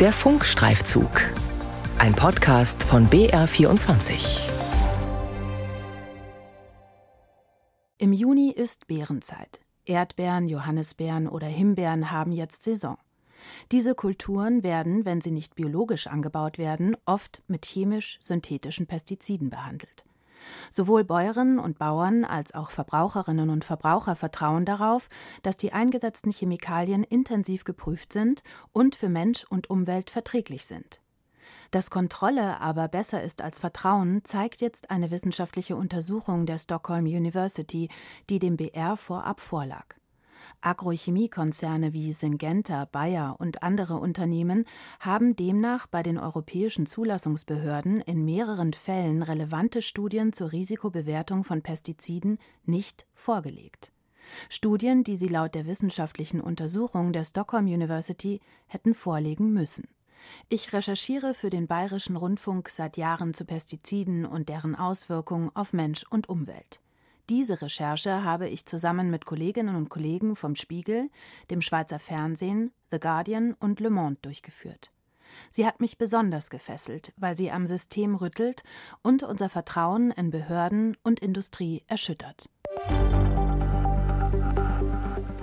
Der Funkstreifzug. Ein Podcast von BR24. Im Juni ist Beerenzeit. Erdbeeren, Johannisbeeren oder Himbeeren haben jetzt Saison. Diese Kulturen werden, wenn sie nicht biologisch angebaut werden, oft mit chemisch-synthetischen Pestiziden behandelt. Sowohl Bäuerinnen und Bauern als auch Verbraucherinnen und Verbraucher vertrauen darauf, dass die eingesetzten Chemikalien intensiv geprüft sind und für Mensch und Umwelt verträglich sind. Dass Kontrolle aber besser ist als Vertrauen, zeigt jetzt eine wissenschaftliche Untersuchung der Stockholm University, die dem BR vorab vorlag. Agrochemiekonzerne wie Syngenta, Bayer und andere Unternehmen haben demnach bei den europäischen Zulassungsbehörden in mehreren Fällen relevante Studien zur Risikobewertung von Pestiziden nicht vorgelegt. Studien, die sie laut der wissenschaftlichen Untersuchung der Stockholm University hätten vorlegen müssen. Ich recherchiere für den Bayerischen Rundfunk seit Jahren zu Pestiziden und deren Auswirkungen auf Mensch und Umwelt. Diese Recherche habe ich zusammen mit Kolleginnen und Kollegen vom Spiegel, dem Schweizer Fernsehen, The Guardian und Le Monde durchgeführt. Sie hat mich besonders gefesselt, weil sie am System rüttelt und unser Vertrauen in Behörden und Industrie erschüttert.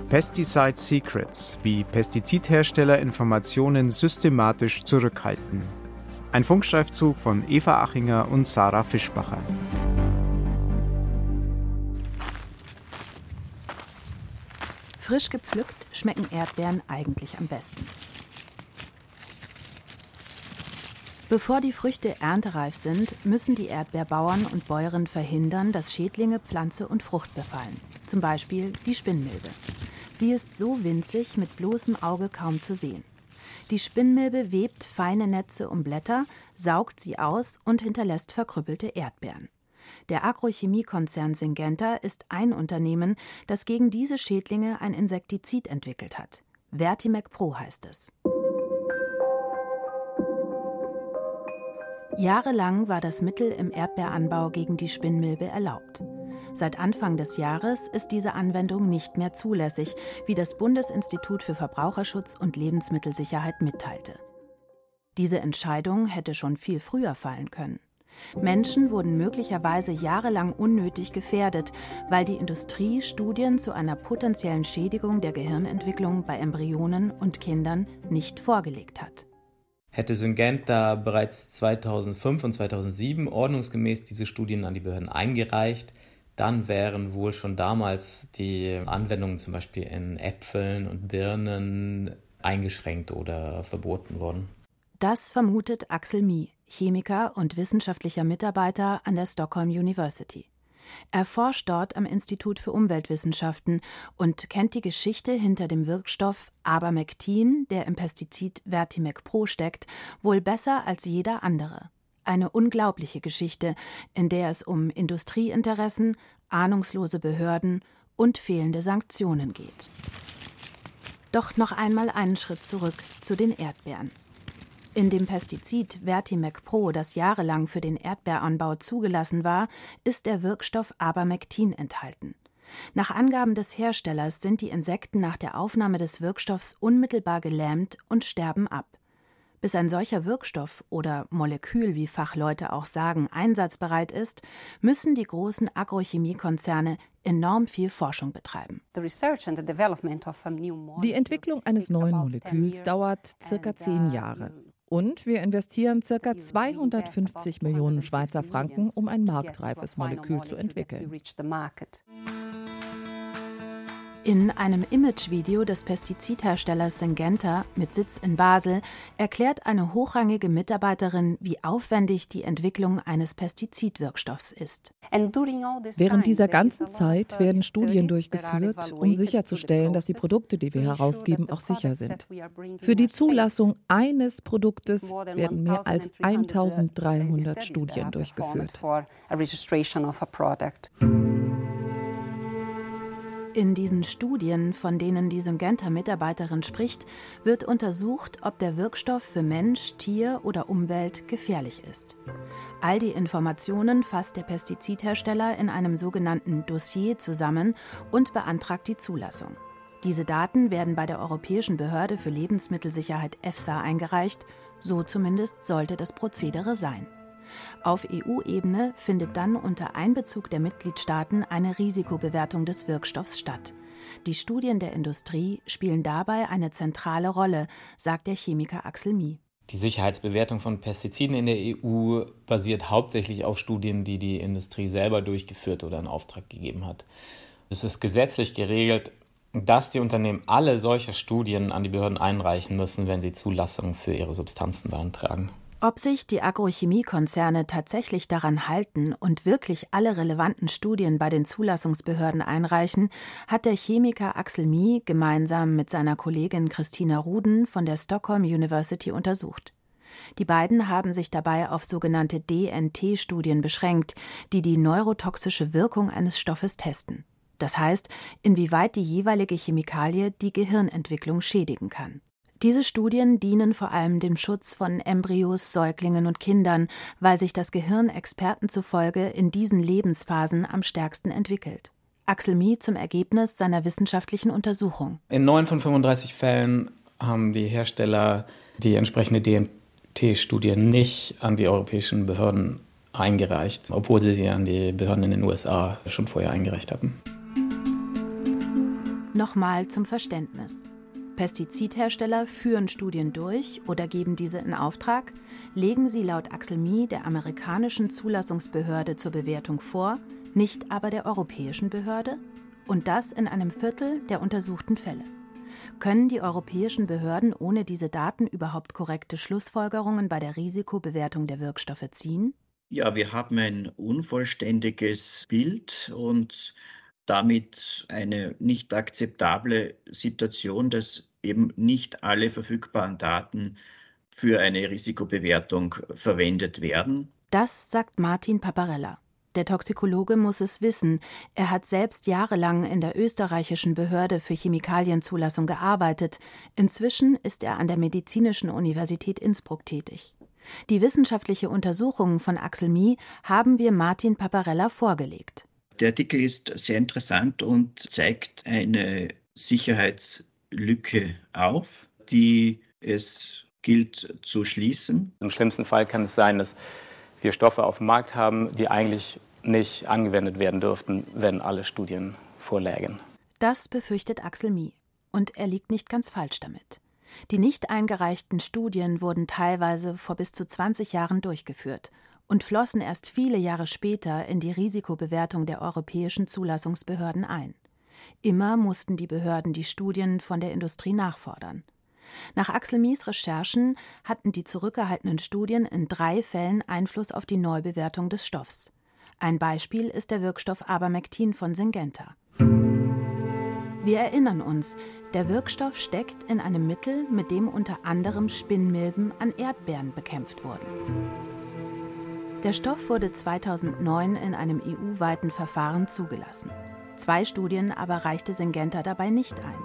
Pesticide Secrets, wie Pestizidhersteller Informationen systematisch zurückhalten. Ein Funkstreifzug von Eva Achinger und Sarah Fischbacher. Frisch gepflückt schmecken Erdbeeren eigentlich am besten. Bevor die Früchte erntereif sind, müssen die Erdbeerbauern und Bäuerinnen verhindern, dass Schädlinge Pflanze und Frucht befallen. Zum Beispiel die Spinnmilbe. Sie ist so winzig, mit bloßem Auge kaum zu sehen. Die Spinnmilbe webt feine Netze um Blätter, saugt sie aus und hinterlässt verkrüppelte Erdbeeren. Der Agrochemiekonzern Syngenta ist ein Unternehmen, das gegen diese Schädlinge ein Insektizid entwickelt hat. Vertimec Pro heißt es. Jahrelang war das Mittel im Erdbeeranbau gegen die Spinnmilbe erlaubt. Seit Anfang des Jahres ist diese Anwendung nicht mehr zulässig, wie das Bundesinstitut für Verbraucherschutz und Lebensmittelsicherheit mitteilte. Diese Entscheidung hätte schon viel früher fallen können. Menschen wurden möglicherweise jahrelang unnötig gefährdet, weil die Industrie Studien zu einer potenziellen Schädigung der Gehirnentwicklung bei Embryonen und Kindern nicht vorgelegt hat. Hätte Syngenta bereits 2005 und 2007 ordnungsgemäß diese Studien an die Behörden eingereicht, dann wären wohl schon damals die Anwendungen zum Beispiel in Äpfeln und Birnen eingeschränkt oder verboten worden. Das vermutet Axel Mie, Chemiker und wissenschaftlicher Mitarbeiter an der Stockholm University. Er forscht dort am Institut für Umweltwissenschaften und kennt die Geschichte hinter dem Wirkstoff Abermectin, der im Pestizid Vertimec Pro steckt, wohl besser als jeder andere. Eine unglaubliche Geschichte, in der es um Industrieinteressen, ahnungslose Behörden und fehlende Sanktionen geht. Doch noch einmal einen Schritt zurück zu den Erdbeeren. In dem Pestizid Vertimec Pro, das jahrelang für den Erdbeeranbau zugelassen war, ist der Wirkstoff Abermectin enthalten. Nach Angaben des Herstellers sind die Insekten nach der Aufnahme des Wirkstoffs unmittelbar gelähmt und sterben ab. Bis ein solcher Wirkstoff oder Molekül, wie Fachleute auch sagen, einsatzbereit ist, müssen die großen Agrochemiekonzerne enorm viel Forschung betreiben. Die Entwicklung eines neuen Moleküls dauert circa zehn Jahre. Und wir investieren ca. 250 Millionen Schweizer Franken, um ein marktreifes Molekül zu entwickeln. In einem Imagevideo des Pestizidherstellers Syngenta mit Sitz in Basel erklärt eine hochrangige Mitarbeiterin, wie aufwendig die Entwicklung eines Pestizidwirkstoffs ist. Während dieser ganzen Zeit werden Studien durchgeführt, um sicherzustellen, dass die Produkte, die wir herausgeben, auch sicher sind. Für die Zulassung eines Produktes werden mehr als 1300 Studien durchgeführt. In diesen Studien, von denen die Syngenta-Mitarbeiterin spricht, wird untersucht, ob der Wirkstoff für Mensch, Tier oder Umwelt gefährlich ist. All die Informationen fasst der Pestizidhersteller in einem sogenannten Dossier zusammen und beantragt die Zulassung. Diese Daten werden bei der Europäischen Behörde für Lebensmittelsicherheit EFSA eingereicht, so zumindest sollte das Prozedere sein. Auf EU-Ebene findet dann unter Einbezug der Mitgliedstaaten eine Risikobewertung des Wirkstoffs statt. Die Studien der Industrie spielen dabei eine zentrale Rolle, sagt der Chemiker Axel Mie. Die Sicherheitsbewertung von Pestiziden in der EU basiert hauptsächlich auf Studien, die die Industrie selber durchgeführt oder in Auftrag gegeben hat. Es ist gesetzlich geregelt, dass die Unternehmen alle solche Studien an die Behörden einreichen müssen, wenn sie Zulassungen für ihre Substanzen beantragen. Ob sich die Agrochemiekonzerne tatsächlich daran halten und wirklich alle relevanten Studien bei den Zulassungsbehörden einreichen, hat der Chemiker Axel Mie gemeinsam mit seiner Kollegin Christina Ruden von der Stockholm University untersucht. Die beiden haben sich dabei auf sogenannte DNT-Studien beschränkt, die die neurotoxische Wirkung eines Stoffes testen. Das heißt, inwieweit die jeweilige Chemikalie die Gehirnentwicklung schädigen kann. Diese Studien dienen vor allem dem Schutz von Embryos, Säuglingen und Kindern, weil sich das Gehirn Experten zufolge in diesen Lebensphasen am stärksten entwickelt. Axel Mie zum Ergebnis seiner wissenschaftlichen Untersuchung. In neun von 35 Fällen haben die Hersteller die entsprechende DNT-Studie nicht an die europäischen Behörden eingereicht, obwohl sie sie an die Behörden in den USA schon vorher eingereicht hatten. Nochmal zum Verständnis. Pestizidhersteller führen Studien durch oder geben diese in Auftrag, legen sie laut Axel Mie der amerikanischen Zulassungsbehörde zur Bewertung vor, nicht aber der europäischen Behörde, und das in einem Viertel der untersuchten Fälle. Können die europäischen Behörden ohne diese Daten überhaupt korrekte Schlussfolgerungen bei der Risikobewertung der Wirkstoffe ziehen? Ja, wir haben ein unvollständiges Bild und damit eine nicht akzeptable Situation, dass eben nicht alle verfügbaren Daten für eine Risikobewertung verwendet werden. Das sagt Martin Paparella. Der Toxikologe muss es wissen. Er hat selbst jahrelang in der österreichischen Behörde für Chemikalienzulassung gearbeitet. Inzwischen ist er an der Medizinischen Universität Innsbruck tätig. Die wissenschaftliche Untersuchung von Axel Mie haben wir Martin Paparella vorgelegt. Der Artikel ist sehr interessant und zeigt eine Sicherheitslücke auf, die es gilt zu schließen. Im schlimmsten Fall kann es sein, dass wir Stoffe auf dem Markt haben, die eigentlich nicht angewendet werden dürften, wenn alle Studien vorlägen. Das befürchtet Axel Mie. Und er liegt nicht ganz falsch damit. Die nicht eingereichten Studien wurden teilweise vor bis zu 20 Jahren durchgeführt und flossen erst viele Jahre später in die Risikobewertung der europäischen Zulassungsbehörden ein. Immer mussten die Behörden die Studien von der Industrie nachfordern. Nach Axel Mies Recherchen hatten die zurückgehaltenen Studien in drei Fällen Einfluss auf die Neubewertung des Stoffs. Ein Beispiel ist der Wirkstoff Abermectin von Syngenta. Wir erinnern uns, der Wirkstoff steckt in einem Mittel, mit dem unter anderem Spinnmilben an Erdbeeren bekämpft wurden. Der Stoff wurde 2009 in einem EU-weiten Verfahren zugelassen. Zwei Studien aber reichte Syngenta dabei nicht ein.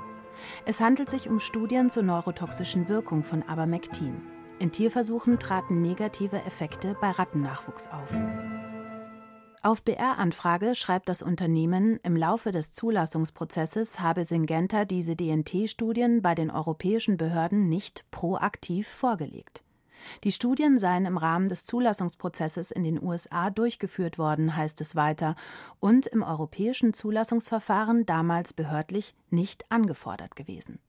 Es handelt sich um Studien zur neurotoxischen Wirkung von Abermectin. In Tierversuchen traten negative Effekte bei Rattennachwuchs auf. Auf BR-Anfrage schreibt das Unternehmen, im Laufe des Zulassungsprozesses habe Syngenta diese DNT-Studien bei den europäischen Behörden nicht proaktiv vorgelegt. Die Studien seien im Rahmen des Zulassungsprozesses in den USA durchgeführt worden, heißt es weiter, und im europäischen Zulassungsverfahren damals behördlich nicht angefordert gewesen.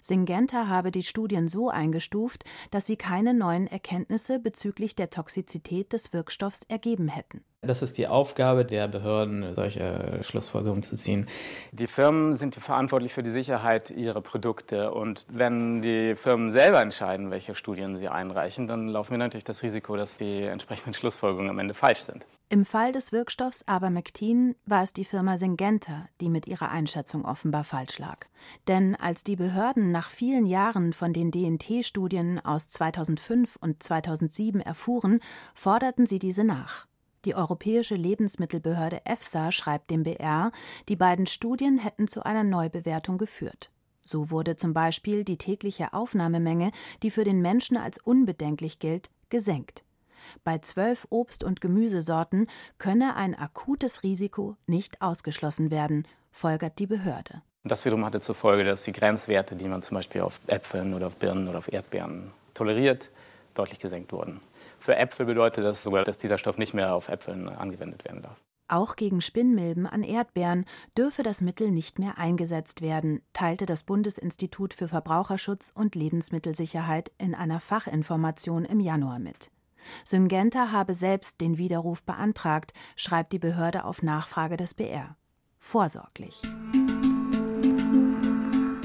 Syngenta habe die Studien so eingestuft, dass sie keine neuen Erkenntnisse bezüglich der Toxizität des Wirkstoffs ergeben hätten. Das ist die Aufgabe der Behörden, solche Schlussfolgerungen zu ziehen. Die Firmen sind verantwortlich für die Sicherheit ihrer Produkte. Und wenn die Firmen selber entscheiden, welche Studien sie einreichen, dann laufen wir natürlich das Risiko, dass die entsprechenden Schlussfolgerungen am Ende falsch sind. Im Fall des Wirkstoffs Abermectin war es die Firma Syngenta, die mit ihrer Einschätzung offenbar falsch lag. Denn als die Behörden nach vielen Jahren von den DNT-Studien aus 2005 und 2007 erfuhren, forderten sie diese nach. Die Europäische Lebensmittelbehörde EFSA schreibt dem BR, die beiden Studien hätten zu einer Neubewertung geführt. So wurde zum Beispiel die tägliche Aufnahmemenge, die für den Menschen als unbedenklich gilt, gesenkt. Bei zwölf Obst- und Gemüsesorten könne ein akutes Risiko nicht ausgeschlossen werden, folgert die Behörde. Das wiederum hatte zur Folge, dass die Grenzwerte, die man zum Beispiel auf Äpfeln oder auf Birnen oder auf Erdbeeren toleriert, deutlich gesenkt wurden. Für Äpfel bedeutet das sogar, dass dieser Stoff nicht mehr auf Äpfeln angewendet werden darf. Auch gegen Spinnmilben an Erdbeeren dürfe das Mittel nicht mehr eingesetzt werden, teilte das Bundesinstitut für Verbraucherschutz und Lebensmittelsicherheit in einer Fachinformation im Januar mit. Syngenta habe selbst den Widerruf beantragt, schreibt die Behörde auf Nachfrage des BR. Vorsorglich.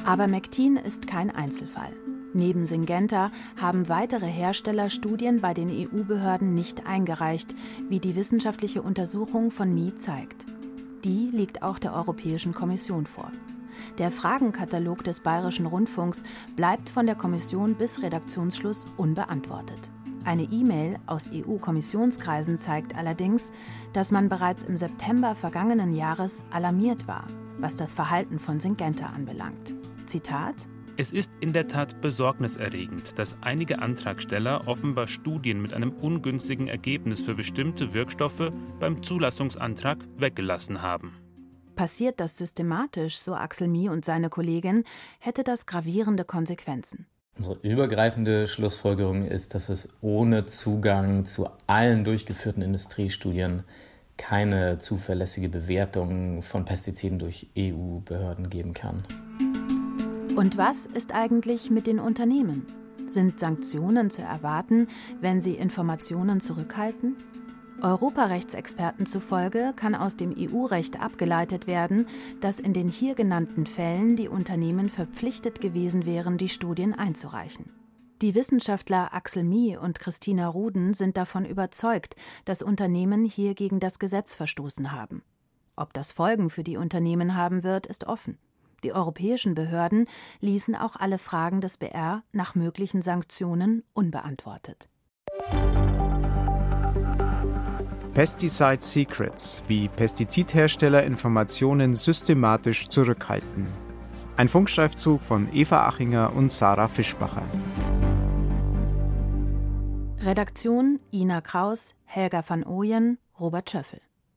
Aber Mectin ist kein Einzelfall. Neben Syngenta haben weitere Hersteller Studien bei den EU-Behörden nicht eingereicht, wie die wissenschaftliche Untersuchung von Mi zeigt. Die liegt auch der Europäischen Kommission vor. Der Fragenkatalog des Bayerischen Rundfunks bleibt von der Kommission bis Redaktionsschluss unbeantwortet. Eine E-Mail aus EU-Kommissionskreisen zeigt allerdings, dass man bereits im September vergangenen Jahres alarmiert war, was das Verhalten von Syngenta anbelangt. Zitat es ist in der Tat besorgniserregend, dass einige Antragsteller offenbar Studien mit einem ungünstigen Ergebnis für bestimmte Wirkstoffe beim Zulassungsantrag weggelassen haben. Passiert das systematisch, so Axel Mie und seine Kollegin, hätte das gravierende Konsequenzen. Unsere übergreifende Schlussfolgerung ist, dass es ohne Zugang zu allen durchgeführten Industriestudien keine zuverlässige Bewertung von Pestiziden durch EU-Behörden geben kann. Und was ist eigentlich mit den Unternehmen? Sind Sanktionen zu erwarten, wenn sie Informationen zurückhalten? Europarechtsexperten zufolge kann aus dem EU-Recht abgeleitet werden, dass in den hier genannten Fällen die Unternehmen verpflichtet gewesen wären, die Studien einzureichen. Die Wissenschaftler Axel Mie und Christina Ruden sind davon überzeugt, dass Unternehmen hier gegen das Gesetz verstoßen haben. Ob das Folgen für die Unternehmen haben wird, ist offen. Die europäischen Behörden ließen auch alle Fragen des BR nach möglichen Sanktionen unbeantwortet. Pesticide Secrets, wie Pestizidhersteller Informationen systematisch zurückhalten. Ein Funkschreifzug von Eva Achinger und Sarah Fischbacher. Redaktion Ina Kraus, Helga van Ooyen, Robert Schöffel.